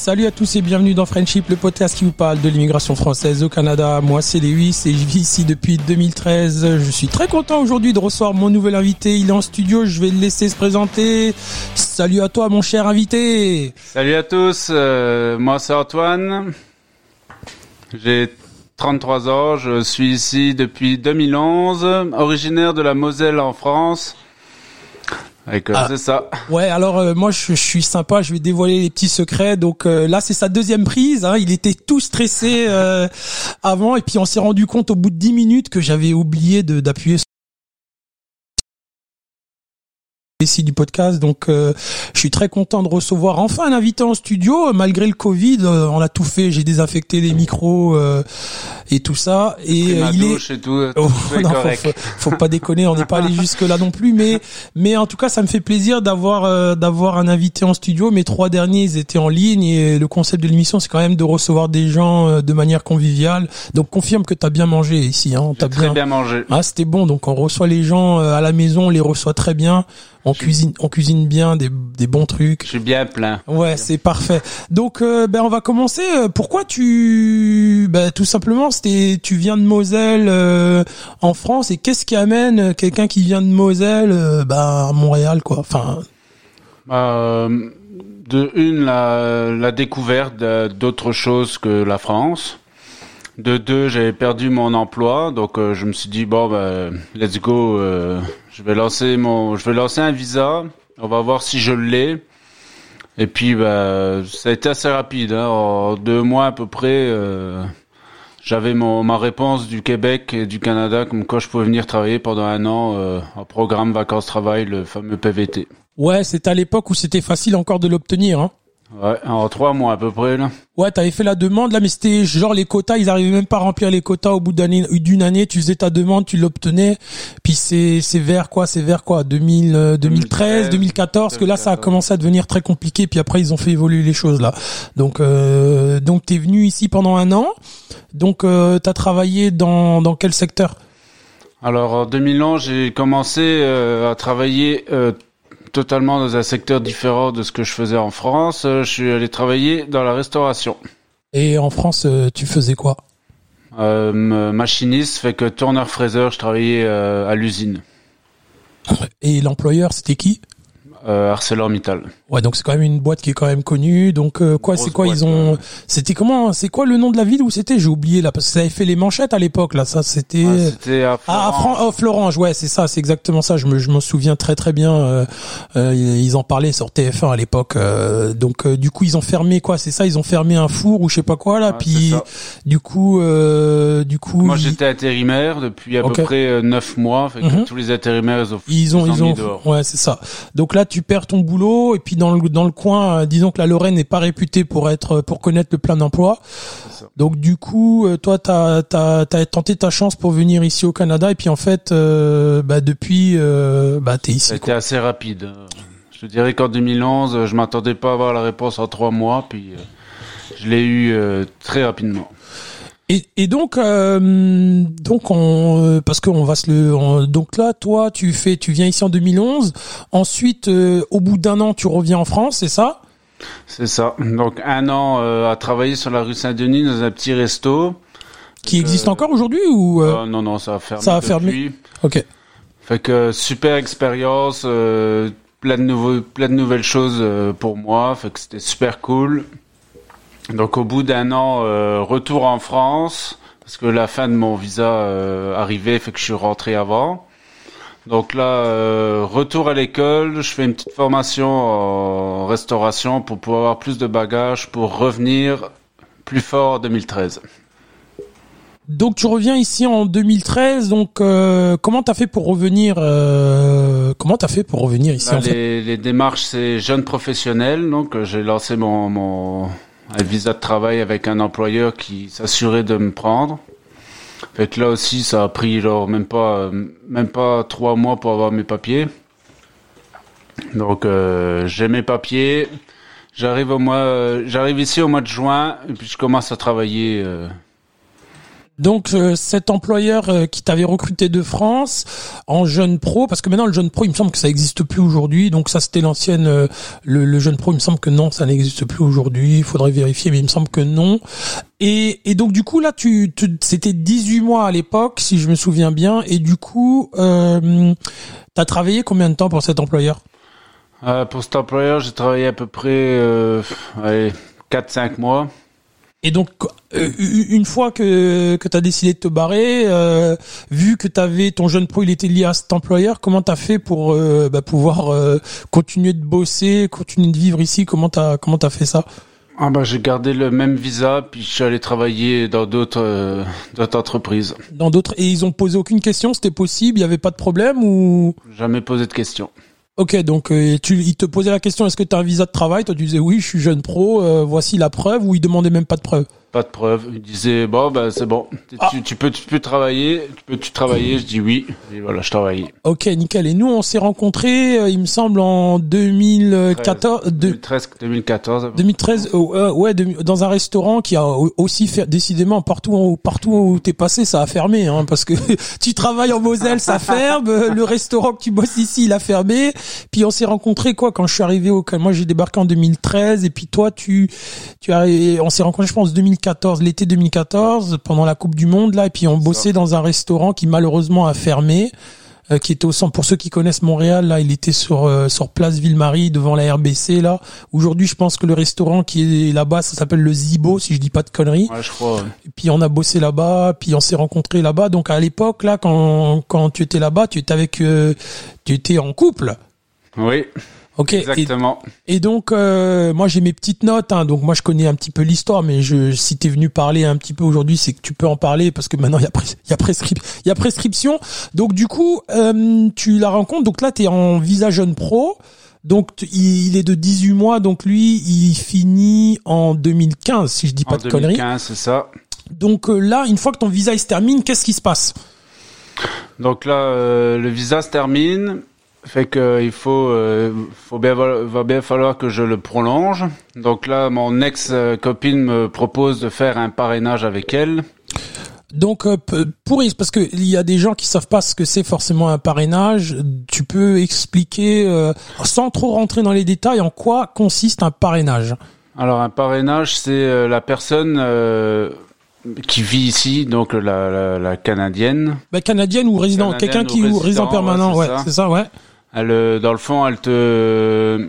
Salut à tous et bienvenue dans Friendship, le podcast qui vous parle de l'immigration française au Canada. Moi, c'est Lewis et je vis ici depuis 2013. Je suis très content aujourd'hui de recevoir mon nouvel invité. Il est en studio, je vais le laisser se présenter. Salut à toi, mon cher invité. Salut à tous, euh, moi c'est Antoine. J'ai 33 ans, je suis ici depuis 2011, originaire de la Moselle en France. Ah. c'est ça. Ouais, alors euh, moi je, suis sympa, je vais dévoiler les petits secrets. Donc euh, là c'est sa deuxième prise. Hein. il était tout stressé euh, avant et puis on s'est rendu compte au bout de 10 minutes que j'avais oublié d'appuyer ici du podcast. Donc, euh, je suis très content de recevoir enfin un invité en studio. Malgré le Covid, euh, on a tout fait. J'ai désinfecté les micros euh, et tout ça. Et il est. Et tout, oh, faut, pas déconner. On n'est pas allé jusque là non plus. Mais, mais en tout cas, ça me fait plaisir d'avoir d'avoir un invité en studio. Mes trois derniers, ils étaient en ligne et le concept de l'émission, c'est quand même de recevoir des gens de manière conviviale. Donc, confirme que tu as bien mangé ici. Hein. T'as bien... bien mangé. Ah, c'était bon. Donc, on reçoit les gens à la maison, on les reçoit très bien on cuisine, on cuisine bien des, des bons trucs. Je suis bien plein. Ouais, c'est parfait. Donc, euh, ben on va commencer. Euh, pourquoi tu, ben tout simplement, c'était, tu viens de Moselle euh, en France et qu'est-ce qui amène quelqu'un qui vient de Moselle, ben à Montréal, quoi? Enfin. de une, la, découverte d'autres choses que la France. De deux, j'avais perdu mon emploi, donc je me suis dit bon, ben, let's go. Je vais lancer mon, je vais lancer un visa. On va voir si je l'ai. Et puis, bah, ça a été assez rapide. Hein. En deux mois à peu près, euh, j'avais mon ma réponse du Québec et du Canada, comme quoi je pouvais venir travailler pendant un an euh, en programme vacances-travail, le fameux PVT. Ouais, c'était à l'époque où c'était facile encore de l'obtenir. Hein. Ouais, en trois mois à peu près là. Ouais, t'avais fait la demande là, mais c'était genre les quotas, ils arrivaient même pas à remplir les quotas au bout d'une année. Tu faisais ta demande, tu l'obtenais. Puis c'est c'est vers quoi C'est vers quoi 2000, 2013, 2014 que là ça a commencé à devenir très compliqué. Puis après ils ont fait évoluer les choses là. Donc euh, donc t'es venu ici pendant un an. Donc euh, t'as travaillé dans dans quel secteur? Alors en 2011 j'ai commencé euh, à travailler euh, totalement dans un secteur différent de ce que je faisais en France. Euh, je suis allé travailler dans la restauration. Et en France, tu faisais quoi? Machiniste, fait que tourneur-fraiseur, je travaillais à l'usine. Et l'employeur, c'était qui? ArcelorMittal. Ouais, donc c'est quand même une boîte qui est quand même connue. Donc euh, quoi, c'est quoi ils ont C'était comment C'est quoi le nom de la ville où c'était? J'ai oublié là parce que ça avait fait les manchettes à l'époque là. Ça c'était. Ah, c'était à Ah, oh, Florange. Ouais, c'est ça, c'est exactement ça. Je me je m'en souviens très très bien. Euh, euh ils en parlaient sur TF1 à l'époque. Euh, donc du coup ils ont fermé quoi C'est ça? Ils ont fermé un four ou je sais pas quoi là. puis du coup du coup. Moi j'étais intérimaire depuis à peu près neuf mois. Fait que mhm. tous les intérimaires ils ont ils ont, ils ont ouais c'est ça. Donc là tu perds ton boulot et puis dans le dans le coin, euh, disons que la Lorraine n'est pas réputée pour être pour connaître le plein d'emploi. Donc du coup, euh, toi t'as as, as, tenté ta chance pour venir ici au Canada et puis en fait euh, bah depuis euh, bah t'es ici. C'était assez rapide. Je dirais qu'en 2011, je m'attendais pas à avoir la réponse en trois mois puis je l'ai eu très rapidement. Et, et, donc, euh, donc on, euh, parce qu'on va se le, donc là, toi, tu fais, tu viens ici en 2011. Ensuite, euh, au bout d'un an, tu reviens en France, c'est ça? C'est ça. Donc un an à travailler sur la rue Saint-Denis dans un petit resto. Qui existe encore aujourd'hui ou Non, non, ça a fermé. Ça a fermé. Ok. Fait que super expérience, plein de nouveaux, plein de nouvelles choses pour moi. Fait que c'était super cool. Donc au bout d'un an, euh, retour en France, parce que la fin de mon visa euh, arrivait, fait que je suis rentré avant. Donc là, euh, retour à l'école, je fais une petite formation en restauration pour pouvoir avoir plus de bagages pour revenir plus fort en 2013. Donc tu reviens ici en 2013. Donc euh, comment t'as fait pour revenir euh, Comment t'as fait pour revenir ici en les, fait? les démarches, c'est jeune professionnel. Donc j'ai lancé mon, mon un visa de travail avec un employeur qui s'assurait de me prendre. Fait que là aussi, ça a pris genre même pas même pas trois mois pour avoir mes papiers. Donc euh, j'ai mes papiers. J'arrive au mois, j'arrive ici au mois de juin et puis je commence à travailler. Euh, Donc euh, cet employeur euh, qui t'avait recruté de France en jeune pro, parce que maintenant le jeune pro, il me semble que ça n'existe plus aujourd'hui. Donc ça c'était l'ancienne, euh, le, jeune pro, il me semble que non, ça n'existe plus aujourd'hui. Il faudrait vérifier, mais il me semble que non. Et, et donc du coup là, tu, c'était 18 mois à l'époque, si je me souviens bien. Et du coup, euh, t'as travaillé combien de temps pour cet employeur? Pour cet employeur, j'ai travaillé à peu près, allez, 4-5 mois. Et donc, euh, une fois que, que tu as décidé de te barrer, euh, vu que tu avais ton jeune pro, il était lié à cet employeur, comment tu as fait pour euh, bah, pouvoir continuer de bosser, continuer de vivre ici? Comment tu as, comment as fait ça? Ah bah, J'ai gardé le même visa, puis je suis allé travailler dans d'autres d'autres entreprises. Dans d'autres Et ils ont posé aucune question? C'était possible? Il n'y avait pas de problème ou? Jamais posé de question. Ok, donc euh, tu, il te posait la question est-ce que tu as un visa de travail? Toi tu disais oui, je suis jeune pro, euh, voici la preuve, ou il demandait même pas de preuve? Pas de preuve. Il disait bon bah c'est bon, ah. tu, peux tu peux travailler, tu peux tu travailler. Je dis oui et voilà je travaillais. Ok nickel. Et nous on s'est rencontrés, euh, il me semble en 2014, 2013, 2014. 2013 ouais dans un restaurant qui a aussi fait décidément partout où, partout où t'es passé ça a fermé hein, parce que tu travailles en Moselle ça ferme, le restaurant que tu bosses ici il a fermé. Puis on s'est rencontrés quoi quand je suis arrivé au moi j'ai débarqué en 2013 et puis toi tu tu as on s'est rencontrés je pense 2014 l'été 2014, pendant la Coupe du Monde là, et puis on bossait dans un restaurant qui malheureusement a fermé, euh, qui était au centre. Pour ceux qui connaissent Montréal, là, il était sur euh, sur Place Ville-Marie devant la RBC là. Aujourd'hui, je pense que le restaurant qui est là-bas, ça s'appelle le Zibo, si je dis pas de conneries. Ouais, je crois. Et puis on a bossé là-bas, puis on s'est rencontrés là-bas. Donc à l'époque là, quand quand tu étais là-bas, tu étais avec, euh, tu étais en couple. Oui. Ok. Exactement. Et, donc, euh, moi j'ai mes petites notes. Hein, donc moi je connais un petit peu l'histoire, mais je, si t'es venu parler un petit peu aujourd'hui, c'est que tu peux en parler parce que maintenant il y a, il y a, il y a prescription. Donc du coup, euh, tu la rencontres. Donc là, t'es en visa jeune pro. Donc il est de 18 mois, donc lui il finit en 2015 si je dis pas de conneries. 2015, c'est ça. Donc euh, là, une fois que ton visa il se termine, qu'est-ce qui se passe? Donc là, le visa se termine. Fait que il faut, euh, faut bien, va bien falloir que je le prolonge. Donc là, mon ex copine me propose de faire un parrainage avec elle. Donc euh, pour parce que il y a des gens qui savent pas ce que c'est forcément un parrainage. Tu peux expliquer euh, sans trop rentrer dans les détails en quoi consiste un parrainage? Alors un parrainage, c'est la personne qui vit ici, donc la, la, canadienne. Bah, canadienne ou résident, quelqu'un qui ou résident permanent, ouais, c'est ça, ouais. Elle, euh, dans le fond, elle te,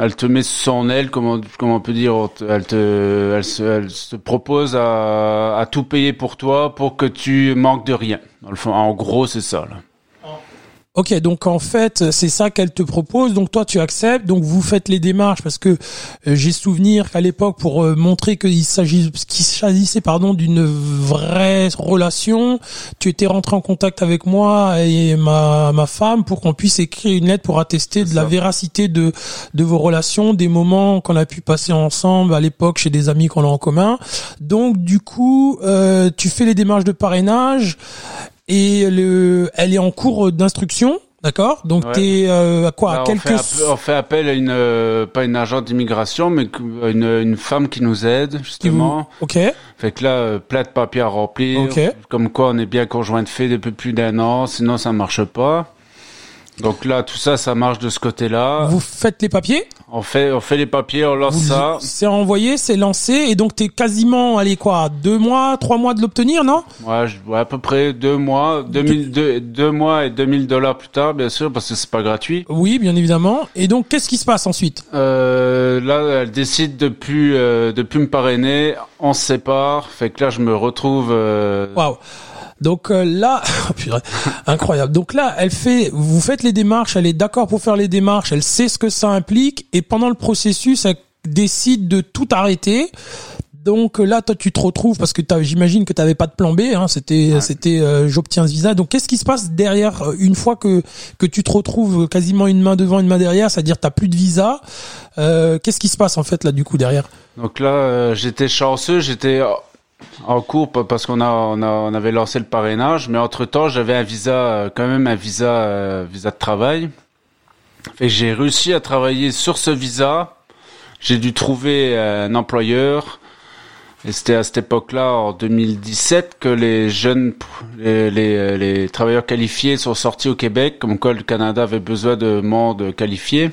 elle te met son aile, comment, comment on peut dire, elle te, elle se, elle se propose à, à tout payer pour toi pour que tu manques de rien. Dans le fond, en gros, c'est ça. Là. Ok, donc en fait, c'est ça qu'elle te propose. Donc toi, tu acceptes. Donc vous faites les démarches parce que euh, j'ai souvenir qu'à l'époque, pour euh, montrer qu'il s'agit, qu'il s'agissait pardon d'une vraie relation, tu étais rentré en contact avec moi et ma ma femme pour qu'on puisse écrire une lettre pour attester de la véracité de de vos relations, des moments qu'on a pu passer ensemble à l'époque chez des amis qu'on a en commun. Donc du coup, euh, tu fais les démarches de parrainage et le, elle est en cours d'instruction. D'accord? Donc t'es euh, à quoi? Quelques... on, fait on fait appel à une euh, pas une agente d'immigration, mais une, une femme qui nous aide justement. Ok. Fait que là, euh, plein de papiers à remplir. Comme quoi, on est bien conjoint de fait depuis plus d'un an. Sinon, ça marche pas. Donc là, tout ça, ça marche de ce côté-là. Vous faites les papiers On fait, on fait les papiers, on lance ça. C'est envoyé, c'est lancé, et donc t'es quasiment, allez quoi, deux mois, trois mois de l'obtenir, non? Ouais, je, ouais, à peu près deux mois, deux, mille, deux, deux mois et 2000 dollars plus tard, bien sûr, parce que c'est pas gratuit. Oui, bien évidemment. Et donc, qu'est-ce qui se passe ensuite? Euh, Là, elle décide de plus, euh, de plus me parrainer. On se sépare. Fait que là, je me retrouve. Euh... Waouh donc euh, là, oh, incroyable. Donc là, elle fait, vous faites les démarches, elle est d'accord pour faire les démarches, elle sait ce que ça implique, et pendant le processus, elle décide de tout arrêter. Donc là, toi, tu te retrouves parce que j'imagine que tu n'avais pas de plan B. Hein, c'était, c'était, euh, j'obtiens ce visa. Donc, qu'est-ce qui se passe derrière euh, une fois que que tu te retrouves quasiment une main devant, une main derrière, c'est-à-dire t'as plus de visa. qu'est-ce qui se passe en fait là du coup derrière? Donc là, j'étais chanceux, j'étais en cours parce qu'on a, on a, on avait lancé le parrainage, mais entre temps j'avais un visa, euh, quand même un visa, euh, visa de travail. Et j'ai réussi à travailler sur ce visa. J'ai dû trouver euh, un employeur Et c'était à cette époque-là, en 2017, que les jeunes, les, les, les, travailleurs qualifiés sont sortis au Québec, comme quoi le Canada avait besoin de monde qualifié.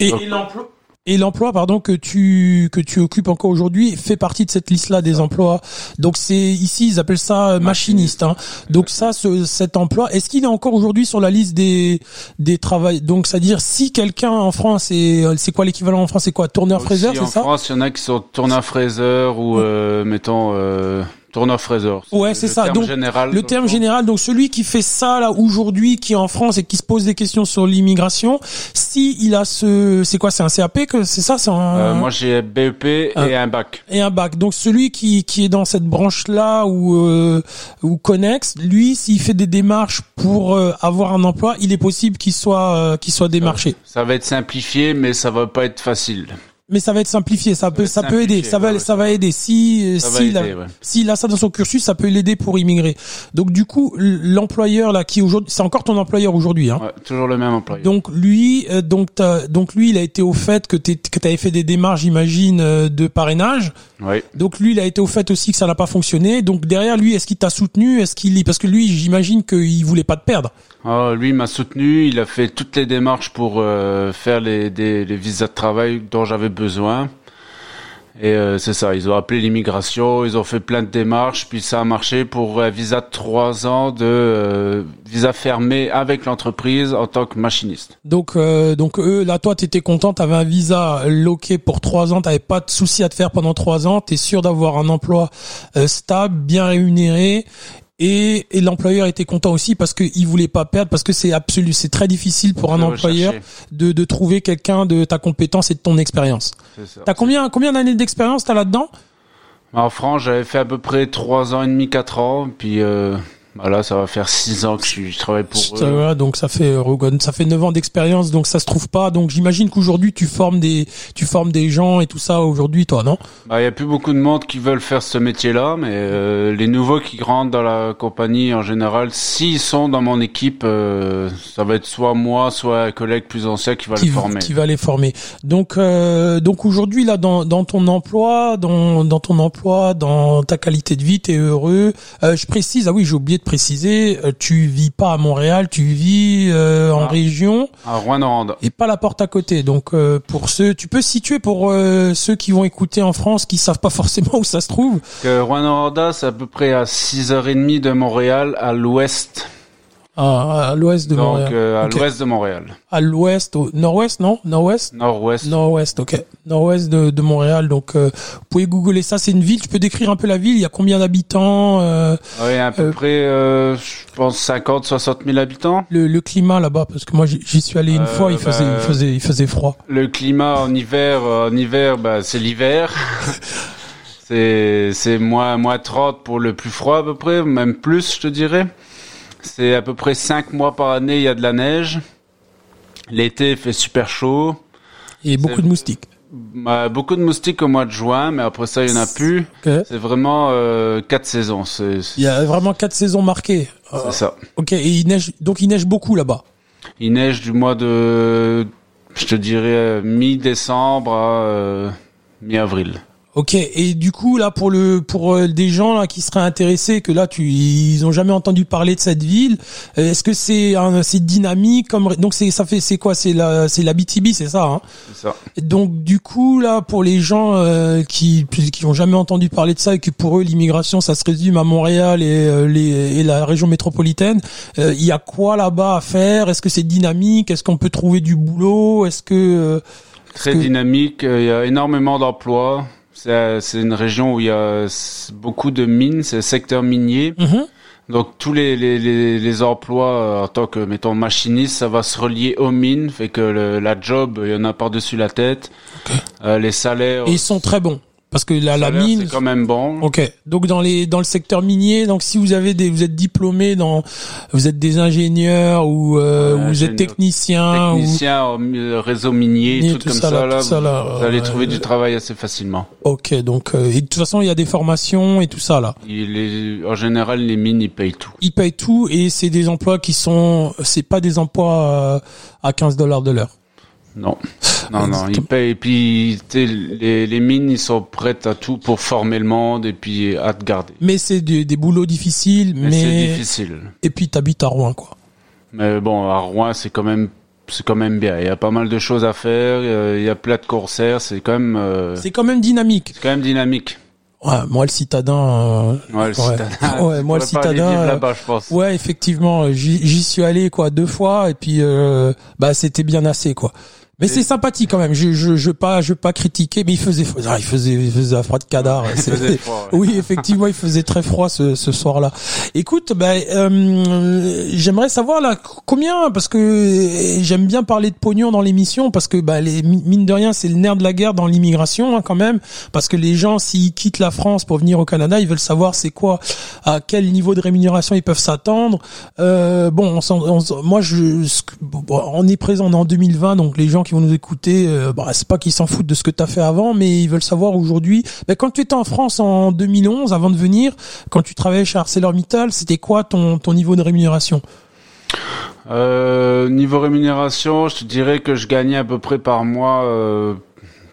Et, et l'emploi et l'emploi, pardon, que tu que tu occupes encore aujourd'hui fait partie de cette liste-là des emplois. Donc c'est ici ils appellent ça euh, machiniste. Hein. Donc ça, ce, cet emploi, est-ce qu'il est encore aujourd'hui sur la liste des des travails Donc c'est-à-dire si quelqu'un en France est c'est quoi l'équivalent en France? C'est quoi? Tourneur fraiseur, c'est ça? En France, il y en a qui sont tourneur fraiseur ou euh, mettons. Euh Tourneur fraiseur. Ouais, c'est ça. donc général, le terme général, donc celui qui fait ça là aujourd'hui, qui est en France et qui se pose des questions sur l'immigration, si il a ce, c'est quoi, c'est un CAP que c'est ça, c'est un. Euh, moi j'ai BEP et un bac. Et un bac. Donc celui qui qui est dans cette branche là ou euh, ou Connex, lui, s'il fait des démarches pour euh, avoir un emploi, il est possible qu'il soit euh, qu'il soit démarché. Ça va être simplifié, mais ça va pas être facile mais ça va être simplifié, ça, peut, ça peut aider, ça va, ça va aider. Si, si, s'il a ça dans son cursus, ça peut l'aider pour immigrer. Donc du coup, l'employeur là, qui aujourd'hui, c'est encore ton employeur aujourd'hui, hein. Ouais, toujours le même employeur. Donc lui, euh, donc donc lui, il a été au fait que tu que t'avais fait des démarches, j'imagine, euh, de parrainage. Oui. Donc lui, il a été au fait aussi que ça n'a pas fonctionné. Donc derrière lui, est-ce qu'il t'a soutenu? Est-ce qu'il parce que lui, j'imagine qu'il voulait pas te perdre. Oh, lui m'a soutenu, il a fait toutes les démarches pour euh, faire les, des, les visas de travail dont j'avais besoin. Et euh, c'est ça, ils ont appelé l'immigration, ils ont fait plein de démarches, puis ça a marché pour un visa de trois ans de euh, visa fermé avec l'entreprise en tant que machiniste. Donc donc eux, là toi t'étais content, t'avais un visa loqué pour trois ans, t'avais pas de souci à te faire pendant trois ans, t'es sûr d'avoir un emploi stable, bien rémunéré et, et l'employeur était content aussi parce qu'il voulait pas perdre parce que c'est absolu c'est très difficile pour un employeur de, de trouver quelqu'un de ta compétence et de ton expérience. T'as combien combien d'années d'expérience t'as là-dedans? En France, j'avais fait à peu près trois ans et demi, quatre ans, puis euh, voilà, bah ça va faire six ans que je, travaille pour eux. donc ça fait ça fait neuf ans d'expérience, donc ça se trouve pas. Donc j'imagine qu'aujourd'hui tu formes des tu formes des gens et tout ça aujourd'hui, toi, non? Bah il y a plus beaucoup de monde qui veulent faire ce métier-là, mais euh, les nouveaux qui rentrent dans la compagnie en général, s'ils sont dans mon équipe, euh, ça va être soit moi, soit un collègue plus ancien qui va les former. Qui va les former. Donc euh, donc aujourd'hui là dans dans ton emploi, dans dans ton emploi, dans ta qualité de vie, t'es heureux. je précise, ah oui, j'ai oublié de préciser, euh, tu vis pas à Montréal, tu vis euh, en ah. région. À Rouen-Noranda. Et pas la porte à côté. Donc euh, pour ceux, tu peux situer pour ceux qui vont écouter en France, qui savent pas forcément où ça se trouve. Rouen-Noranda, c'est à peu près à 6h30 de Montréal, à l'ouest. Ah, à l'ouest de Montréal. Donc à l'ouest de Montréal. À l'ouest, au nord-ouest, non? Nord-ouest? Nord-ouest. Nord-ouest, ok. Nord-ouest de, de Montréal. Donc euh, vous pouvez googler ça. C'est une ville. Tu peux décrire un peu la ville. Il y a combien d'habitants euh, Oui, à peu euh, près, euh, je pense 50, 60 000 habitants. Le, le climat là-bas, parce que moi j'y suis allé une fois. Il faisait, il bah, faisait, il faisait froid. Le climat en hiver, en hiver, bah, c'est l'hiver. c'est c'est moins moins 30 pour le plus froid à peu près, même plus, je te dirais. C'est à peu près 5 mois par année, il y a de la neige. L'été, il fait super chaud. Et beaucoup de moustiques. Bah, beaucoup de moustiques au mois de juin, mais après ça, il n'y en a plus. C'est vraiment euh, quatre saisons. Il y a vraiment quatre saisons marquées. C'est ça. Ok, et il neige, donc il neige beaucoup là-bas. Il neige du mois de, je te dirais, mi-décembre à euh, mi-avril. Ok, et du coup là pour le pour euh, des gens là qui seraient intéressés que là tu ils ont jamais entendu parler de cette ville, euh, est-ce que c'est c'est dynamique comme donc c'est ça fait c'est quoi? C'est la c'est la BTB c'est ça hein? C'est ça. donc du coup là pour les gens euh, qui qui ont jamais entendu parler de ça et que pour eux l'immigration ça se résume à Montréal et les et la région métropolitaine, il y a quoi là-bas à faire? Est-ce que c'est dynamique? Est-ce qu'on peut trouver du boulot? Est-ce que très dynamique, il y a énormément d'emplois. C'est une région où il y a beaucoup de mines, c'est le secteur minier. Mhm. Donc tous les, les, les, emplois euh, en tant que mettons machiniste, ça va se relier aux mines, fait que la job, il y en a par dessus la tête. Euh, les salaires. Et ils sont très bons. Parce que la, la mine, c'est quand même bon. Ok. Donc dans les dans le secteur minier, donc si vous avez des, vous êtes diplômé dans, vous êtes des ingénieurs ou euh, vous êtes technicien, technicien ou... Euh, réseau minier, tout, comme ça, là, vous, allez trouver du travail assez facilement. Ok. Donc euh, et de toute façon il y a des formations et tout ça là. Il est, en général les mines ils payent tout. Ils payent tout et c'est des emplois qui sont, c'est pas des emplois à 15 dollars de l'heure. Non. Non, non, ils payent. Et puis, les, les mines, ils sont prêtes à tout pour former le monde et puis à te garder. Mais c'est des, des boulots difficiles. Mais, c'est difficile. Et puis, t'habites à Rouen, quoi. Mais bon, à Rouen, c'est quand même c'est quand même bien. Il y a pas mal de choses à faire. Il y a plein de corsaires. C'est quand même. Euh, c'est quand même dynamique. C'est quand même dynamique. Ouais, moi le citadin. Euh, ouais, le citadin. ouais, moi le citadin. Euh, là-bas, je pense. Ouais, effectivement, j'y suis allé quoi deux fois et puis euh, bah c'était bien assez quoi. Mais c'est sympathique quand même. Je je je pas je pas critiquer, mais il faisait ah, il faisait il faisait froid de cadar. Oui, effectivement, il faisait très froid ce, ce soir-là. Écoute, ben euh, j'aimerais savoir là combien parce que j'aime bien parler de pognon dans l'émission parce que bah les mine de rien c'est le nerf de la guerre dans l'immigration hein, quand même parce que les gens s'ils quittent la France pour venir au Canada, ils veulent savoir c'est quoi à quel niveau de rémunération ils peuvent s'attendre. Euh, bon, on, moi je on est présent en 2020 donc les gens qui vont nous écouter, euh, bah, c'est pas qu'ils s'en foutent de ce que tu as fait avant, mais ils veulent savoir aujourd'hui. Bah, quand tu étais en France en 2011, avant de venir, quand tu travaillais chez ArcelorMittal, c'était quoi ton, ton niveau de rémunération? Euh, Niveau rémunération, je te dirais que je gagnais à peu près par mois. Euh...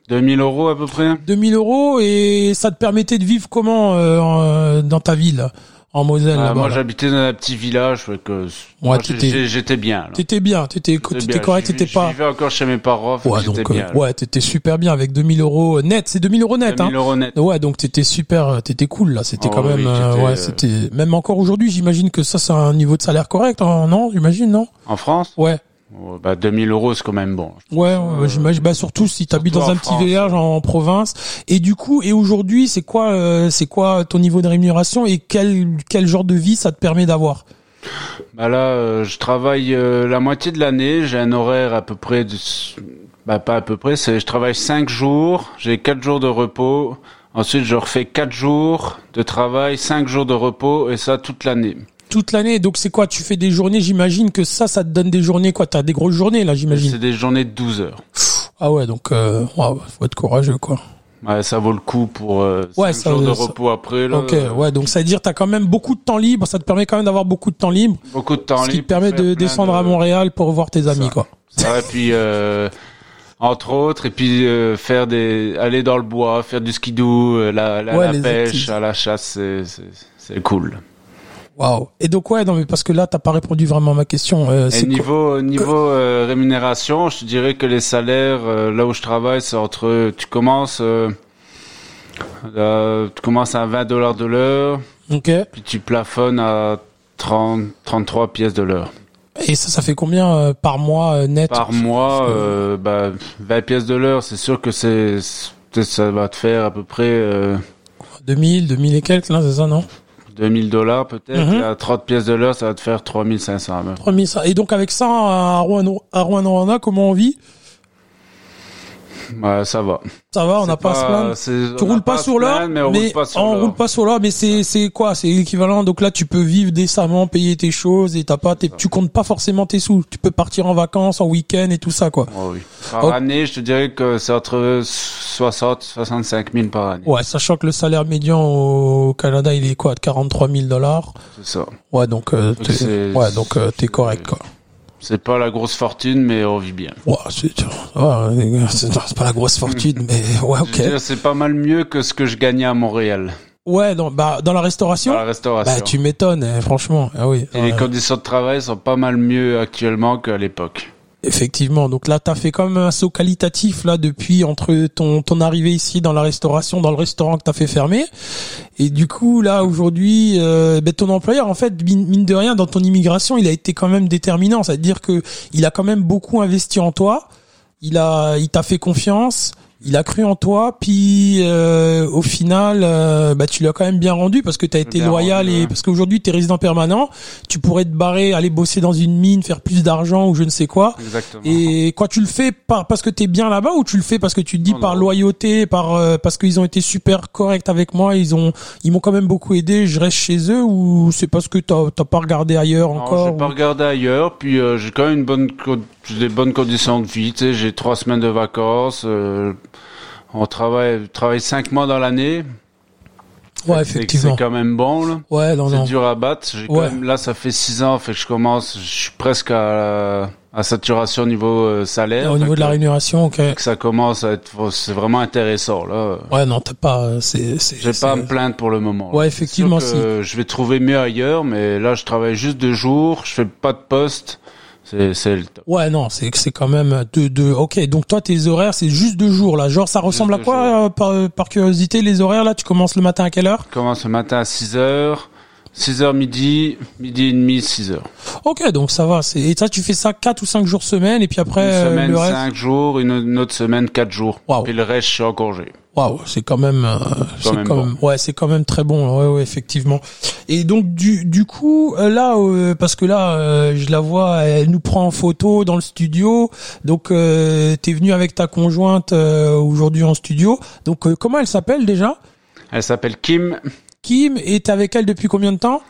2000 euros à peu près 2000 euros et ça te permettait de vivre comment euh, dans ta ville? En Moselle. Ah, moi, j'habitais dans un petit village, que ouais, j'étais bien. T'étais bien, t'étais étais correct, t'étais pas. Je vivais encore chez mes parents. Ouais, donc bien, euh, ouais, t'étais super bien avec 2000 euros net. C'est 2000 euros net, 2000 hein. euros net. Ouais, donc t'étais super, t'étais cool là. C'était oh, quand même, euh, ouais, c'était même encore aujourd'hui. J'imagine que ça, c'est un niveau de salaire correct, hein, non J'imagine, non? En France? Ouais. Bah 2000 euros c'est quand même bon. Ouais, ouais j'imagine. Bah surtout si t'habites dans un petit village en, province. Et du coup, et aujourd'hui, c'est quoi, euh, c'est quoi ton niveau de rémunération et quel quel genre de vie ça te permet d'avoir? Bah là, euh, je travaille euh, la moitié de l'année. J'ai un horaire à peu près de, bah pas à peu près. C'est, je travaille 5 jours. J'ai 4 jours de repos. Ensuite, je refais 4 jours de travail, 5 jours de repos et ça toute l'année toute l'année. Donc c'est quoi? Tu fais des journées, j'imagine que ça, ça te donne des journées quoi T'as des grosses journées là, j'imagine. C'est des journées de 12 heures. Ah ouais, donc euh, faut être courageux quoi. Ouais, ça vaut le coup pour euh, ouais, ça, jours de repos après. Là, ok, ouais, donc ça veut dire t'as quand même beaucoup de temps libre. Ça te permet quand même d'avoir beaucoup de temps libre. Beaucoup de temps libre. Ce qui te permet de descendre à Montréal pour voir tes amis, quoi. Ça, et puis euh, entre autres, et puis euh, faire des, aller dans le bois, faire du skidoo, euh, la, la, la pêche, à la chasse, c'est cool. Waouh. Et donc ouais, non mais parce que là t'as pas répondu vraiment à ma question. Euh, niveau niveau euh, rémunération, je te dirais que les salaires euh, là où je travaille, c'est entre tu commences euh, tu commences à 20 dollars de l'heure. OK. Puis tu plafonnes à 30 33 pièces de l'heure. Et ça, ça fait combien par mois net Par mois, bah, 20 pièces de l'heure, c'est sûr que c'est, ça va te faire à peu près... 2000, 2000 et quelques, là, c'est ça, non? 2000 dollars peut-être. Mhm. À 30 pièces de l'heure, ça va te faire 3500. 3500. Et donc avec ça, à Rouen, à Rouen, comment on vit? Bah, ça va. Ça va, on n'a pas, à se Tu roules pas, sur l'or, mais on roule pas sur on roule pas sur l'or, mais c'est c'est quoi? C'est l'équivalent. Donc là, tu peux vivre décemment, payer tes choses et t'as pas, tu comptes pas forcément tes sous. Tu peux partir en vacances, en week-end et tout ça, quoi. Oh oui. Par année, je te dirais que c'est entre 60 65 000 par année. Ouais, sachant que le salaire médian au Canada, il est quoi, de 43 000 dollars. C'est ça. Ouais, donc euh, ouais, donc euh, t'es correct, quoi. C'est pas la grosse fortune, mais on vit bien. Ouais, c'est pas la grosse fortune, mais ouais, ok. C'est pas mal mieux que ce que je gagnais à Montréal. Ouais, dans, bah, dans la restauration? Dans la restauration. Bah, tu m'étonnes, hein, franchement. Ah oui. Et les conditions de travail sont pas mal mieux actuellement qu'à l'époque. Effectivement. Donc là, tu as fait comme un saut qualitatif là depuis entre ton ton arrivée ici dans la restauration, dans le restaurant que tu as fait fermer. Et du coup, là aujourd'hui, euh, ben, ton employeur, en fait, mine de rien, dans ton immigration, il a été quand même déterminant. C'est-à-dire que il a quand même beaucoup investi en toi. Il a, il t'a fait confiance il a cru en toi, puis euh, au final, euh, bah, tu l'as quand même bien rendu parce que tu as été loyal et parce qu'aujourd'hui tu es résident permanent, tu pourrais te barrer, aller bosser dans une mine, faire plus d'argent ou je ne sais quoi. Exactement. Et quoi, tu le fais par, parce que tu es bien là-bas ou tu le fais parce que tu te dis par loyauté, par euh, parce qu'ils ont été super corrects avec moi, ils ont ils m'ont quand même beaucoup aidé, je reste chez eux ou c'est parce que tu t'as pas regardé ailleurs encore J'ai pas regardé ailleurs, puis j'ai quand même une bonne des bonnes conditions de vie, tu sais, j'ai trois semaines de vacances. On travaille, travaille cinq mois dans l'année. Ouais, effectivement. C'est quand même bon, là. Ouais, non, C'est dur à battre. J'ai quand Ouais. même- là, ça fait six ans, fait que je commence, je suis presque à, à saturation au niveau euh, salaire. Au niveau de la rémunération, ok. que ça commence à être, c'est vraiment intéressant, là. Ouais, non, t'as pas, euh, c'est, c'est, J'ai pas à me plaindre pour le moment. Ouais, effectivement, que Je vais trouver mieux ailleurs, mais là, je travaille juste deux jours, je fais pas de poste. C'est, c'est le top. Ouais, non, c'est c'est quand même deux, deux. Ok, donc toi, tes horaires, c'est juste deux jours là. Genre, ça ressemble à quoi euh, par, par curiosité les horaires là? Tu commences le matin à quelle heure? Je commence le matin à 6 heures, 6 heures midi, midi et demi, 6 heures. Ok, donc ça va. C'est et ça, tu fais ça quatre ou cinq jours semaine, et puis après Une euh, semaine, le reste? 5 jours, une, autre semaine, 4 jours. Waouh. Puis le reste, je suis en congé. Waouh, c'est quand même, euh, c'est même quand bon. même, ouais, c'est quand même très bon. Ouais, ouais, effectivement. Et donc du du coup euh, là, euh, parce que là, euh, je la vois, elle nous prend en photo dans le studio. Donc euh, t'es venu avec ta conjointe euh, aujourd'hui en studio. Donc euh, comment elle s'appelle déjà? Elle s'appelle Kim. Kim. Et t'es avec elle depuis combien de temps?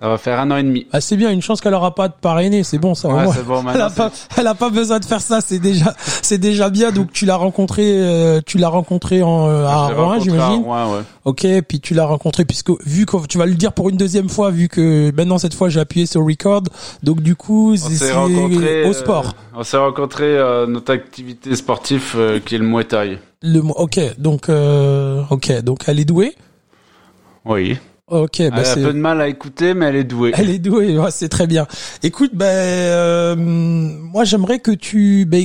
Ça va faire un an et demi. Ah, c'est bien, une chance qu'elle aura pas de parrainé, c'est bon ça. Ouais, bon, Elle a pas, elle a pas besoin de faire ça, c'est déjà, c'est déjà bien. Donc tu l'as rencontré, euh, tu l'as rencontré en euh, à Rouen, rencontré j'imagine. Ouais. Ok, puis tu l'as rencontré puisque vu que tu vas le dire pour une deuxième fois, vu que maintenant cette fois j'ai appuyé sur record, donc du coup c'est rencontrés au euh, sport. on s'est rencontrés à notre activité sportive euh, qui est le Muay Thai. Le ok, donc euh, ok, donc elle est douée? Oui. Ok, bah elle a un peu de mal à écouter, mais elle est douée. Elle est douée, ouais, c'est très bien. Écoute, ben euh, moi j'aimerais que tu, ben,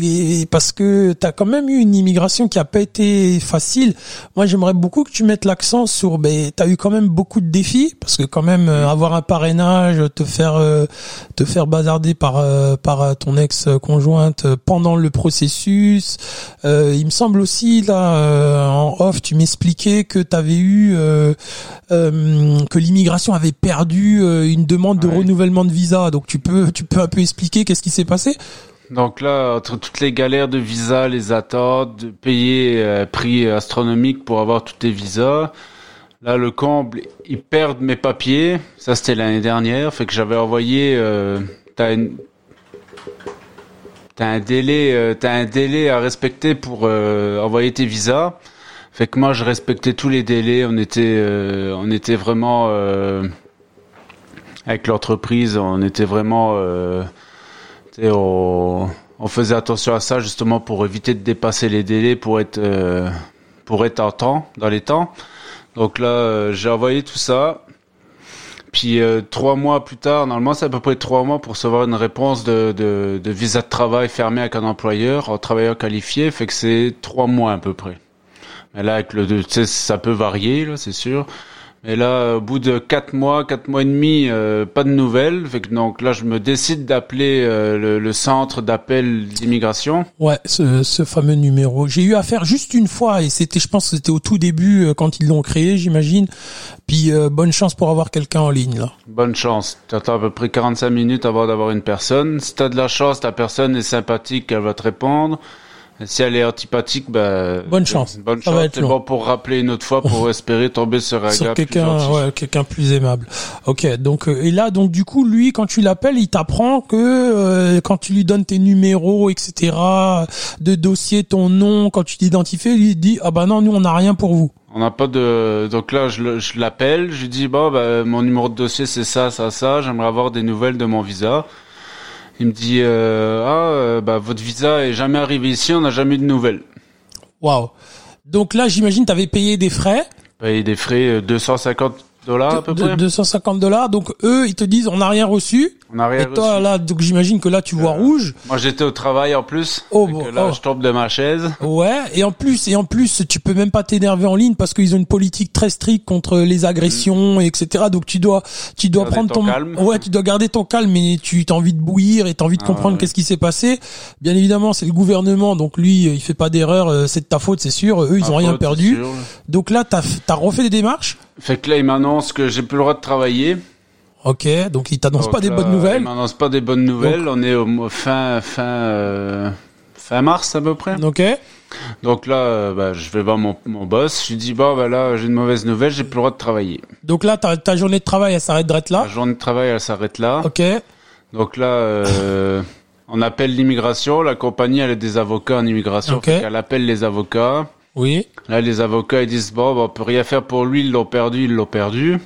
parce que t'as quand même eu une immigration qui a pas été facile. Moi j'aimerais beaucoup que tu mettes l'accent sur, ben t'as eu quand même beaucoup de défis, parce que quand même euh, avoir un parrainage, te faire euh, te faire bazarder par euh, par euh, ton ex conjointe pendant le processus. Euh, il me semble aussi là euh, en off, tu m'expliquais que t'avais eu euh, euh, que l'immigration avait perdu euh, une demande de Ouais. renouvellement de visa. Donc tu peux tu peux un peu expliquer qu'est-ce qui s'est passé? Donc là, entre toutes les galères de visa, les attentes, de payer un prix astronomique pour avoir tous tes visas, là le comble, ils perdent mes papiers. Ça c'était l'année dernière, fait que j'avais envoyé. Euh, t'as une- T'as un délai, euh, t'as un délai à respecter pour euh, envoyer tes visas. Fait que moi, je respectais tous les délais. On était, euh, on était vraiment euh, avec l'entreprise. On était vraiment, euh, on, on faisait attention à ça justement pour éviter de dépasser les délais, pour être, euh, pour être en temps, dans les temps. Donc là, euh, j'ai envoyé tout ça. Puis euh, trois mois plus tard, normalement c'est à peu près trois mois pour recevoir une réponse de, de, de visa de travail fermé avec un employeur, un travailleur qualifié, fait que c'est trois mois à peu près. Mais là, avec le, tu sais, ça peut varier, là, c'est sûr. Mais là, au bout de quatre mois, quatre mois et demi, euh, pas de nouvelles. Fait que donc là, je me décide d'appeler euh, le, le centre d'appel d'immigration. Ouais, ce, ce fameux numéro. J'ai eu affaire juste une fois et c'était, je pense, que c'était au tout début euh, quand ils l'ont créé, j'imagine. Puis euh, bonne chance pour avoir quelqu'un en ligne là. Bonne chance. Tu attends à peu près 45 minutes avant d'avoir une personne. Si t'as de la chance, ta personne est sympathique, elle va te répondre. Si elle est antipathique, bah, Bonne chance. Bonne Ça va chance. être long. bon pour rappeler une autre fois pour espérer tomber sur un Sur plus quelqu'un, ouais, quelqu'un plus aimable. Ok, donc euh, et là donc du coup lui quand tu l'appelles il t'apprend que euh, quand tu lui donnes tes numéros etc de dossier ton nom quand tu t'identifies lui il dit ah bah non nous on n'a rien pour vous. On n'a pas de. Donc là, je, je l'appelle, je lui dis bon, bah, mon numéro de dossier c'est ça, ça, ça. J'aimerais avoir des nouvelles de mon visa. Il me dit euh, ah, euh, bah, votre visa est jamais arrivé ici, on n'a jamais eu de nouvelles. Waouh. Donc là j'imagine t'avais payé des frais Payer des frais euh, 250 dollars à peu près. 250 dollars donc eux ils te disent on n'a rien reçu On n'a rien et toi reçu. là donc j'imagine que là tu vois Euh, rouge. Moi j'étais au travail en plus. Oh, bon, là oh. je tombe de ma chaise. Ouais, et en plus, et en plus, tu peux même pas t'énerver en ligne parce qu'ils ont une politique très stricte contre les agressions, et etc. Donc tu dois, tu dois Mm. Garder prendre ton ton, calme. ouais, tu dois garder ton calme, mais tu as envie de bouillir et t'as envie de Ah, comprendre ouais. qu'est-ce qui s'est passé. Bien évidemment, c'est le gouvernement, donc lui, il fait pas d'erreur, euh, c'est de ta faute, c'est sûr. Eux, ils Ma ont rien perdu. Donc là, t'as, t'as refait des démarches. Fait que là il m'annonce que j'ai plus le droit de travailler. Ok, donc il t'annonce Donc pas des bonnes nouvelles. Il m'annonce pas des bonnes nouvelles. On est au fin fin euh, fin mars à peu près. Ok. Donc là, euh, bah, je vais voir mon, mon boss. Je lui dis bon bah là j'ai une mauvaise nouvelle, j'ai plus le droit de travailler. Donc là, ta, ta journée de travail, elle s'arrête là. La journée de travail elle s'arrête là. Ok. Donc là, euh, on appelle l'immigration. La compagnie elle a des avocats en immigration. Ok. Fait qu'elle appelle les avocats. Oui. Là, les avocats ils disent bon, on peut rien faire pour lui, ils l'ont perdu, ils l'ont perdu.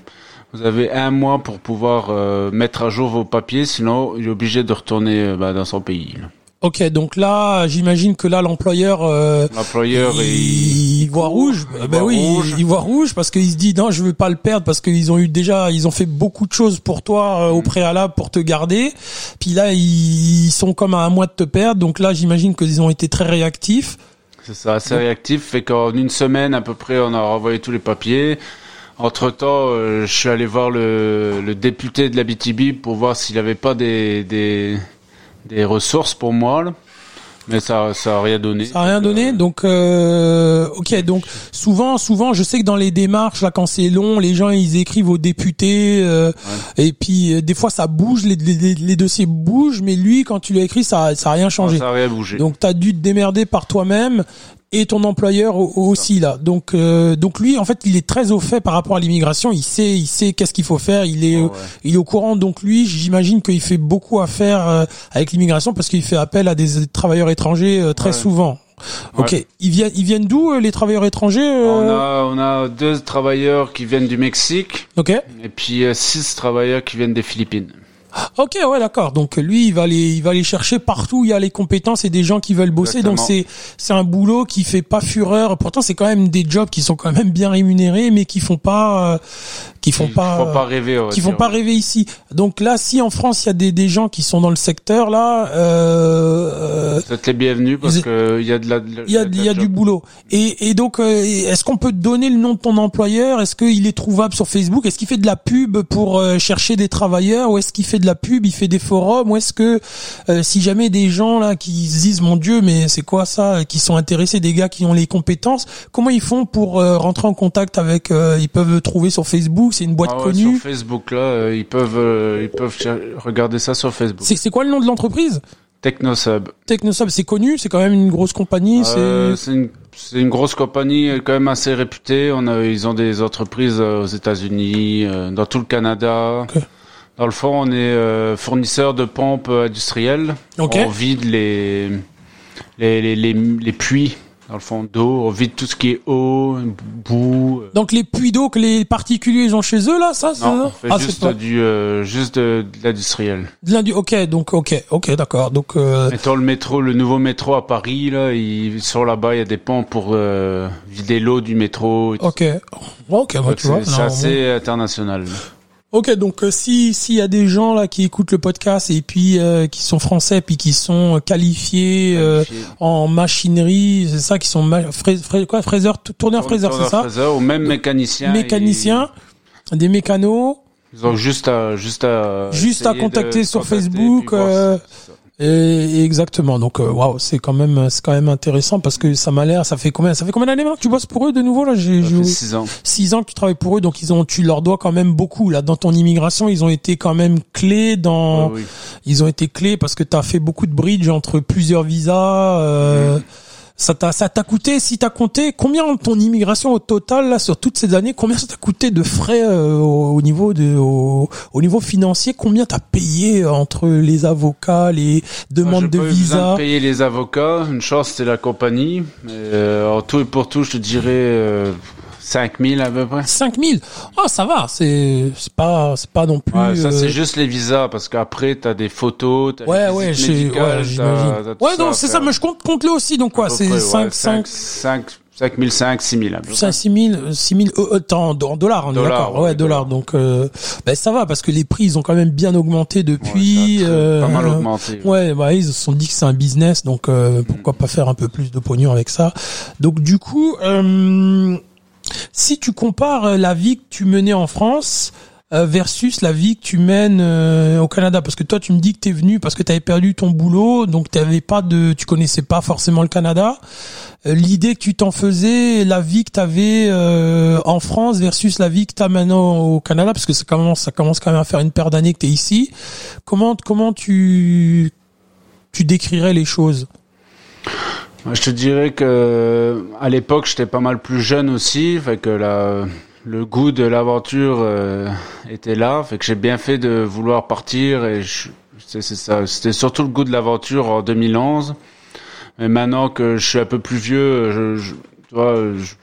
Vous avez un mois pour pouvoir euh, mettre à jour vos papiers, sinon il est obligé de retourner euh, bah, dans son pays. Ok, donc là, j'imagine que là, l'employeur, euh, L'employeur, il, il voit rouge. il ben voit oui, rouge. il, il voit rouge parce qu'il se dit non, je veux pas le perdre parce qu'ils ont eu déjà, ils ont fait beaucoup de choses pour toi euh, au préalable pour te garder. Puis là, ils, ils sont comme à un mois de te perdre. Donc là, j'imagine qu'ils ont été très réactifs. C'est ça, assez réactif. Fait qu'en une semaine à peu près, on a renvoyé tous les papiers. Entre temps, je suis allé voir le, député de la BTB pour voir s'il avait pas des, ressources pour moi. Mais ça, ça a rien donné. Ça a rien donné. Donc, euh, ok. Donc, souvent, souvent, je sais que dans les démarches, là, quand c'est long, les gens ils écrivent aux députés, euh, et puis euh, des fois ça bouge, les, les, les dossiers bougent, mais lui, quand tu l'as écrit, ça, ça a rien changé. Ça a rien bougé. Donc, t'as dû te démerder par toi-même et ton employeur au- aussi là. Donc, euh, donc lui, en fait, il est très au fait par rapport à l'immigration. Il sait, il sait qu'est-ce qu'il faut faire. Il est, Ah euh, ouais. il est au courant. Donc lui, j'imagine qu'il fait beaucoup affaire euh, avec l'immigration parce qu'il fait appel à des travailleurs étrangers euh, très Ouais. souvent. Ok, Ouais. ils viennent, ils viennent d'où les travailleurs étrangers On a, on a deux travailleurs qui viennent du Mexique Ok, et puis six travailleurs qui viennent des Philippines. Ok, ouais, d'accord. Donc lui, il va les, il va les chercher partout. où Il y a les compétences et des gens qui veulent bosser. Donc c'est, c'est un boulot qui fait pas fureur. Pourtant, c'est quand même des jobs qui sont quand même bien rémunérés, mais qui font pas, euh, qui font pas, font pas rêver. qui font pas rêver ici. Donc là, si en France il y a des, des gens qui sont dans le secteur là, euh, Vous êtes les bienvenus parce que il y a de la. il y a, il y a du boulot. Et, et donc, euh, est-ce qu'on peut te donner le nom de ton employeur? Est-ce qu'il est trouvable sur Facebook? Est-ce qu'il fait de la pub pour euh, chercher des travailleurs? Ou est-ce qu'il fait de la pub Il fait des forums Ou est-ce que euh, si jamais des gens là qui se disent mon Dieu, mais c'est quoi ça Qui sont intéressés, des gars qui ont les compétences, comment ils font pour euh, rentrer en contact avec euh, Ils peuvent trouver sur Facebook C'est une boîte Ah ouais, connue. Sur Facebook là, euh, ils peuvent, euh, ils peuvent regarder ça sur Facebook. C'est quoi le nom de l'entreprise? Technosub. Technosub, c'est connu, c'est quand même une grosse compagnie. Euh, c'est une, grosse compagnie euh, quand même assez réputée. On a, ils ont des entreprises euh, aux États-Unis, euh, dans tout le Canada. Dans le fond, on est euh, fournisseur de pompes industrielles. On vide les les, les, les, les puits dans le fond d'eau. On vide tout ce qui est eau, boue. euh. Donc les puits d'eau que les particuliers ils ont chez eux là, ça, Non, on fait ah, juste pas du euh, juste de, de l'industriel. de l'indu- Ok, donc ok, ok, d'accord. Donc euh, Mettons le métro, le nouveau métro à Paris là, ils sont là-bas, il y a des pompes pour euh, vider l'eau du métro. ok, ok, bah, tu vois. c'est assez international. Ok, donc euh, si s'il y a des gens là qui écoutent le podcast et puis euh, qui sont français puis qui sont qualifiés euh, en machinerie, c'est ça, qui sont ma- frais, frais- quoi, fraiseur, tourneur fraiseur, c'est ça, fraiseur, ou même mécanicien. mécaniciens, des mécanos. Ils, ont juste à juste à Juste à contacter sur contacter, Facebook, voir Et, exactement. Donc euh, waouh, c'est quand même c'est quand même intéressant parce que ça m'a l'air. Ça fait combien Ça fait combien d'années maintenant que tu bosses pour eux de nouveau là? J'ai Ça j'ai- fait six ans. six ans que tu travailles pour eux, donc ils ont, tu leur dois quand même beaucoup là dans ton immigration. Ils ont été quand même clés dans, Ouais, oui. ils ont été clés parce que tu as fait beaucoup de bridge entre plusieurs visas. Euh, Ça t'a, ça t'a coûté, si t'as compté, combien ton immigration au total là sur toutes ces années, combien ça t'a coûté de frais euh, au, au niveau de, au, au niveau financier, combien t'as payé entre les avocats, les demandes Moi, de pas eu besoin visa de payer les avocats. Une chance, c'était la compagnie. Euh, en tout et pour tout, je te dirais euh, 5000 à peu près. 5000 Oh, ça va, c'est, c'est pas, c'est pas non plus. Ouais, ça, euh, c'est juste les visas, parce qu'après, t'as des photos, t'as Ouais, ouais, médicales, ouais, j'imagine. Ouais, non, c'est ça, mais je compte, compte le aussi, donc quoi, c'est près, ouais, 5, 5, 5, 5005, 6000 à peu près. 5, 6 000, 6 000, euh, euh, en, en dollars, on est Dollars, d'accord, ouais, ouais, dollars, donc, euh, ben, ça va, parce que les prix, ils ont quand même bien augmenté Ouais, depuis, très- euh, pas mal augmenté. Ouais, bah ils se sont dit que c'est un business, donc euh, pourquoi pas faire un peu plus de pognon avec ça. Donc du coup, euh, si tu compares euh, la vie que tu menais en France euh, versus la vie que tu mènes euh, au Canada, parce que toi tu me dis que t'es venu parce que t'avais perdu ton boulot, donc t'avais pas de, tu connaissais pas forcément le Canada. L'idée que tu t'en faisais, la vie que t'avais euh, en France versus la vie que t'as maintenant au Canada, parce que ça commence, ça commence quand même à faire une paire d'années que t'es ici. Comment comment tu tu décrirais les choses? Je te dirais que à l'époque, j'étais pas mal plus jeune aussi, fait que la, le goût de l'aventure euh, était là, fait que j'ai bien fait de vouloir partir et c'est ça. C'était surtout le goût de l'aventure en 2011. Mais maintenant que je suis un peu plus vieux, je, je- tu vois, je,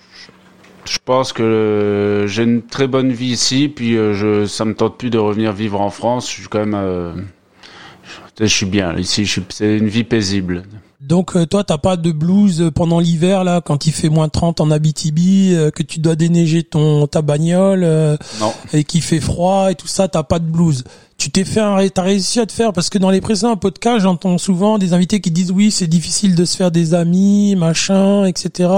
je pense que j'ai une très bonne vie ici, puis je, ça me tente plus de revenir vivre en France. Je suis quand même, je suis bien ici. C'est une vie paisible. Donc euh, toi t'as pas de blues pendant l'hiver là quand il fait moins 30 en Abitibi euh, que tu dois déneiger ton ta bagnole euh, et qu'il fait froid et tout ça t'as pas de blues tu t'es fait un, t'as réussi à te faire parce que dans les précédents podcasts j'entends souvent des invités qui disent oui c'est difficile de se faire des amis machin etc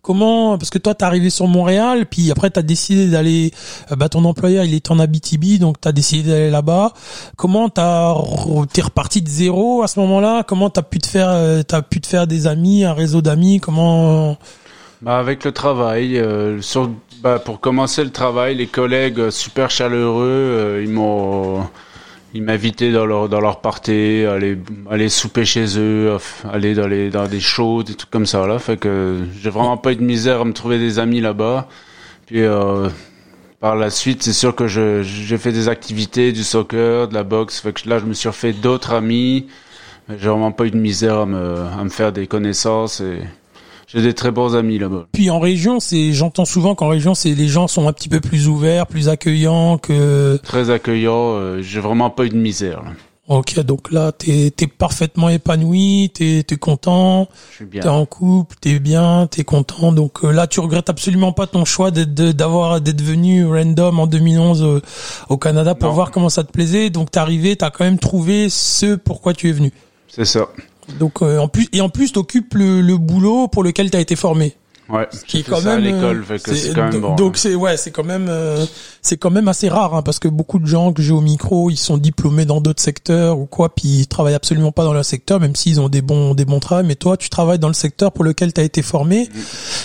comment parce que toi t'es arrivé sur Montréal puis après t'as décidé d'aller euh, bah ton employeur il est en Abitibi donc t'as décidé d'aller là-bas. Comment t'as t'es reparti de zéro à ce moment-là? Comment t'as pu te faire euh, t'as pu te faire des amis un réseau d'amis? Comment bah avec le travail euh, sur bah, pour commencer le travail, les collègues euh, super chaleureux, euh, ils m'ont ils m'invitaient dans leur dans leur party, aller aller souper chez eux, aller dans les dans des shows, des trucs comme ça là. Fait que j'ai vraiment pas eu de misère à me trouver des amis là-bas. Puis euh, par la suite, c'est sûr que je j'ai fait des activités, du soccer, de la boxe. Fait que là, je me suis refait d'autres amis. J'ai vraiment pas eu de misère à me à me faire des connaissances et j'ai des très bons amis là-bas. Puis en région, c'est j'entends souvent qu'en région, c'est les gens sont un petit peu plus ouverts, plus accueillants que très accueillants. Euh, j'ai vraiment pas eu de misère. Là. Ok, donc là, t'es es parfaitement épanoui, t'es es content, t'es en couple, t'es bien, t'es content. Donc euh, là, tu regrettes absolument pas ton choix d'être d'avoir d'être venu random en 2011 euh, au Canada pour voir comment ça te plaisait. Donc t'es arrivé, t'as quand même trouvé ce pourquoi tu es venu. C'est ça. Donc euh, en plus et en plus t'occupes le, le boulot pour lequel t'as été formé. Ouais, qui est quand même l'école, euh, c'est quand même bon. Donc c'est ouais, c'est quand même euh, c'est quand même assez rare hein, parce que beaucoup de gens que j'ai au micro, ils sont diplômés dans d'autres secteurs ou quoi, puis ils travaillent absolument pas dans leur secteur, même s'ils ont des bons des bons travaux. Mais toi, tu travailles dans le secteur pour lequel tu as été formé mm.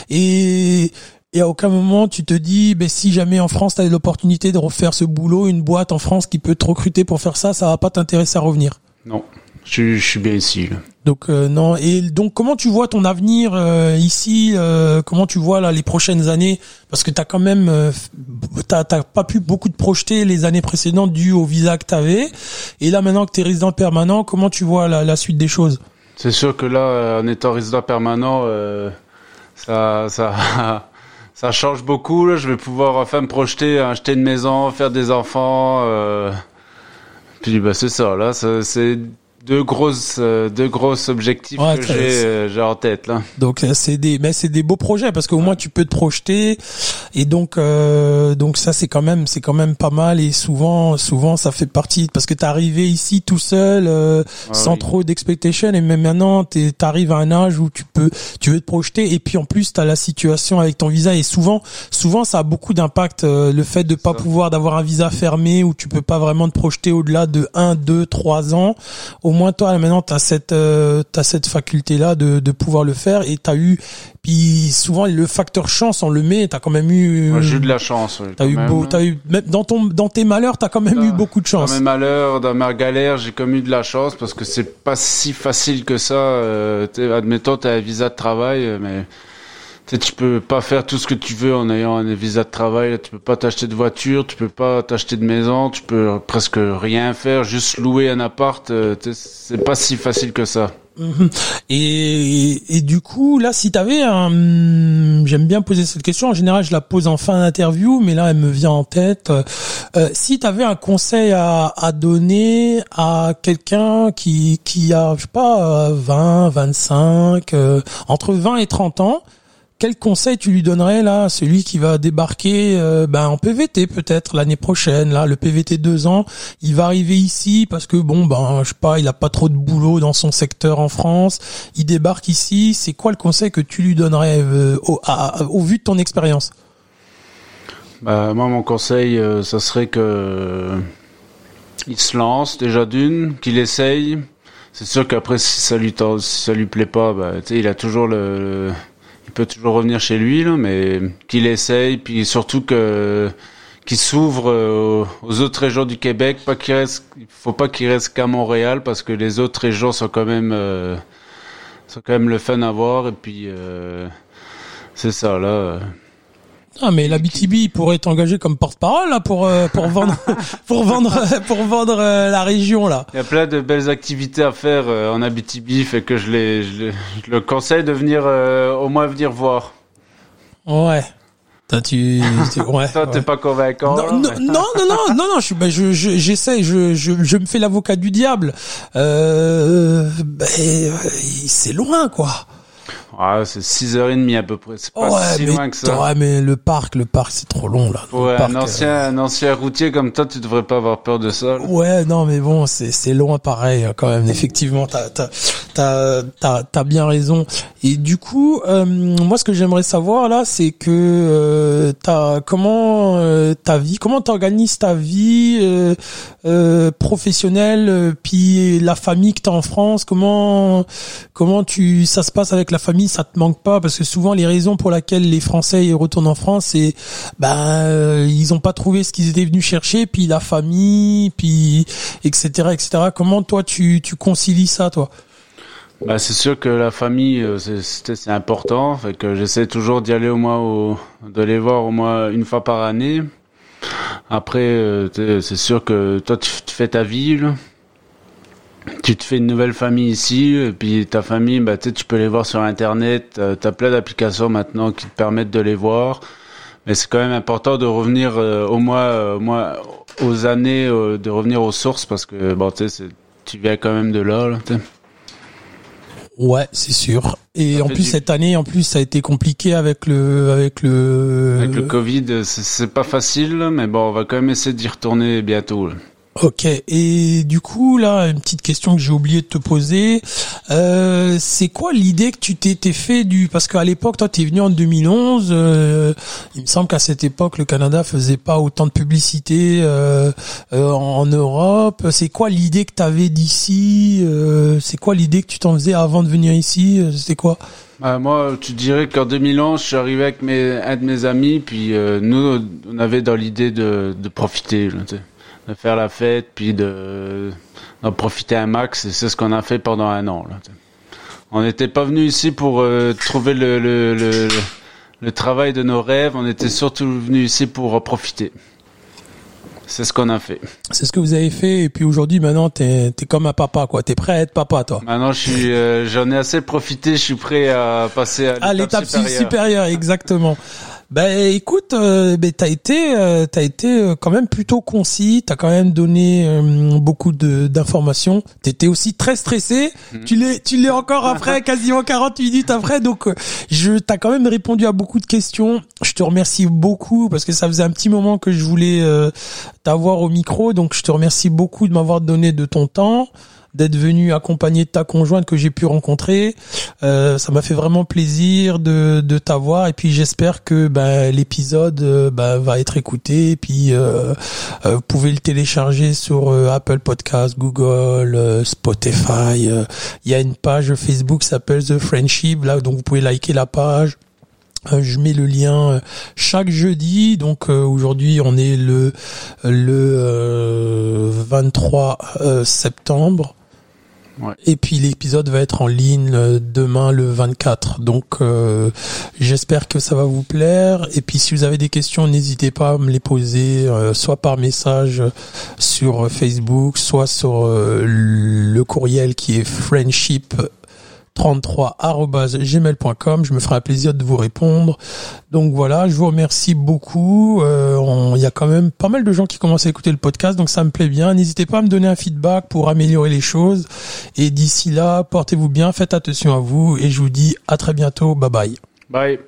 et et à aucun moment tu te dis, ben si jamais en France tu as l'opportunité de refaire ce boulot, une boîte en France qui peut te recruter pour faire ça, ça va pas t'intéresser à revenir. Non. Je, je, suis bien ici. Là. Donc euh, non et donc comment tu vois ton avenir euh, ici euh, Comment tu vois là les prochaines années? Parce que t'as quand même t'as t'as pas pu beaucoup te projeter les années précédentes dû au visa que t'avais et là maintenant que t'es résident permanent, comment tu vois la, la suite des choses? C'est sûr que là en étant résident permanent, ça ça ça change beaucoup. Là. Je vais pouvoir enfin me projeter, acheter une maison, faire des enfants. Puis bah c'est ça là, c'est deux grosses euh, deux grosses objectifs que j'ai euh, j'ai en tête là. Donc euh, c'est des mais c'est des beaux projets parce qu'au moins tu peux te projeter. Et donc donc ça c'est quand même c'est quand même pas mal. Et souvent souvent ça fait partie parce que t'es arrivé ici tout seul ah sans trop d'expectation et même maintenant tu arrives à un âge où tu peux tu veux te projeter. Et puis en plus tu as la situation avec ton visa. Et souvent souvent ça a beaucoup d'impact le fait de pas pouvoir d'avoir un visa fermé où tu peux pas vraiment te projeter au-delà de 1 2 3 ans. Au moins toi maintenant tu as cette euh, cette faculté là de, de pouvoir le faire et tu as eu puis souvent le facteur chance on le met, tu as quand même eu Moi, j'ai eu de la chance. tu as eu beau, as eu même dans ton dans tes malheurs, tu as quand même eu beaucoup de chance. Dans mes malheurs, dans ma galère, j'ai quand même eu de la chance parce que c'est pas si facile que ça euh, admettons tu as un visa de travail mais tu tu peux pas faire tout ce que tu veux en ayant un visa de travail. Tu peux pas t'acheter de voiture, tu peux pas t'acheter de maison, tu peux presque rien faire, juste louer un appart. Euh, c'est pas si facile que ça. Et, et, du coup, là, si t'avais un, j'aime bien poser cette question. En général, je la pose en fin d'interview, mais là, elle me vient en tête. Euh, si t'avais un conseil à, à donner à quelqu'un qui qui a, je sais pas, 20, 25, euh, entre 20 et 30 ans, quel conseil tu lui donnerais là, celui qui va débarquer euh, ben en PVT peut-être l'année prochaine là, le PVT deux ans, il va arriver ici parce que bon ben je sais pas, il a pas trop de boulot dans son secteur en France, il débarque ici, c'est quoi le conseil que tu lui donnerais euh, au, vu de ton expérience? Bah, moi mon conseil euh, ça serait que il se lance déjà d'une, qu'il essaye. C'est sûr qu'après si ça lui ça lui plaît pas, bah, il a toujours le peut toujours revenir chez lui, mais qu'il essaye, puis surtout que qu'il s'ouvre euh, aux autres régions du Québec, pas qu'il reste, faut pas qu'il reste qu'à Montréal parce que les autres régions sont quand même euh, sont quand même le fun à voir et puis euh, c'est ça là. Ah mais la BTB pourrait t'engager comme porte-parole là pour euh, pour vendre pour vendre pour vendre euh, la région là. Il y a plein de belles activités à faire euh, en Abitibi, fait que je, les, je, le conseille de venir au moins venir voir. Ouais. Toi, tu, tu ouais. Toi, t'es ouais. pas convaincant. Non, non, non, non, non, non, non, je suis, ben, je, je, j'essaie, je, je, je me fais l'avocat du diable. Euh, ben, c'est loin, quoi. Ah, c'est 6h30 à peu près. C'est pas ouais, si mais, loin que ça. ouais, mais le parc, le parc, c'est trop long, là. Ouais, parc, un euh, ancien, un ancien routier comme toi, tu devrais pas avoir peur de ça. là. Ouais, non, mais bon, c'est c'est loin pareil hein, quand même. Effectivement, t'as t'as t'as t'as t'as bien raison. Et du coup, euh, moi, ce que j'aimerais savoir là, c'est que euh, t'as comment euh, ta vie, comment t'organises ta vie euh, euh, professionnelle, euh, puis la famille que t'as en France. Comment comment tu ça se passe avec la famille Ça te manque pas Parce que souvent, les raisons pour lesquelles les Français retournent en France, c'est ben euh, ils ont pas trouvé ce qu'ils étaient venus chercher, puis la famille, puis etc etc. Comment toi tu tu concilies ça toi? Bah, c'est sûr que la famille, euh, c'est- important. Fait que j'essaie toujours d'y aller au moins de les voir au moins une fois par année. Après, euh, c'est sûr que toi, tu, fais ta vie, là. Tu te fais une nouvelle famille ici, et puis ta famille, bah, tu sais, tu peux les voir sur Internet. Euh, T'as plein d'applications maintenant qui te permettent de les voir. Mais c'est quand même important de revenir euh, au moins, euh, moins aux années, euh, de revenir aux sources parce que bon, tu tu viens quand même de là. là. Ouais, c'est sûr. Et Ça en plus du- cette année, en plus ça a été compliqué avec le avec le Avec le Covid, c'est- pas facile, mais bon, on va quand même essayer d'y retourner bientôt. là. Ok, et du coup là, une petite question que j'ai oublié de te poser, euh, c'est quoi l'idée que tu t'étais fait du parce qu'à l'époque toi t'es venu en 2011, euh, il me semble qu'à cette époque le Canada faisait pas autant de publicité euh, euh, en Europe. C'est quoi l'idée que t'avais d'ici euh, C'est quoi l'idée que tu t'en faisais avant de venir ici euh, C'était quoi? Bah, moi, tu dirais qu'en 2011, je suis arrivé avec mes, un de mes amis, puis nous, on avait dans l'idée de, de profiter, de faire la fête, puis de d'en profiter un max, et c'est ce qu'on a fait pendant un an. Là, on n'était pas venu ici pour euh, trouver le, le, le, le travail de nos rêves, on était surtout venu ici pour en profiter. C'est ce qu'on a fait. C'est ce que vous avez fait et puis aujourd'hui maintenant t'es es comme un papa quoi. T'es prêt à être papa toi. Maintenant, je suis, euh, j'en ai assez profité. Je suis prêt à passer à l'étape, À l'étape supérieure, exactement. Ben écoute, euh, ben t'as été, euh, t'as été euh, quand même plutôt concis. T'as quand même donné euh, beaucoup de d'informations. T'étais aussi très stressé. Mhm. Tu l'es, tu l'es encore après, quasiment 40 minutes après. Donc euh, je, t'as quand même répondu à beaucoup de questions. Je te remercie beaucoup parce que ça faisait un petit moment que je voulais euh, t'avoir au micro. Donc je te remercie beaucoup de m'avoir donné de ton temps d'être venu accompagner de ta conjointe que j'ai pu rencontrer. Euh, ça m'a fait vraiment plaisir de, de t'avoir et puis j'espère que ben, l'épisode euh, ben, va être écouté et puis euh, euh, vous pouvez le télécharger sur euh, Apple Podcast, Google, Spotify. Il y a une page Facebook qui s'appelle The Friendship là donc vous pouvez liker la page. Je mets le lien chaque jeudi. Donc aujourd'hui on est le le euh, 23 euh, septembre. Et puis l'épisode va être en ligne euh, demain le 24. Donc euh, j'espère que ça va vous plaire. Et puis si vous avez des questions, n'hésitez pas à me les poser, euh, soit par message sur Facebook, soit sur euh, le courriel qui est friendship 33@gmail.com. Je me ferai un plaisir de vous répondre. Donc voilà, je vous remercie beaucoup. Euh, Il y a quand même pas mal de gens qui commencent à écouter le podcast, donc ça me plaît bien. N'hésitez pas à me donner un feedback pour améliorer les choses. Et d'ici là, portez-vous bien, faites attention à vous, et je vous dis à très bientôt. Bye bye. Bye.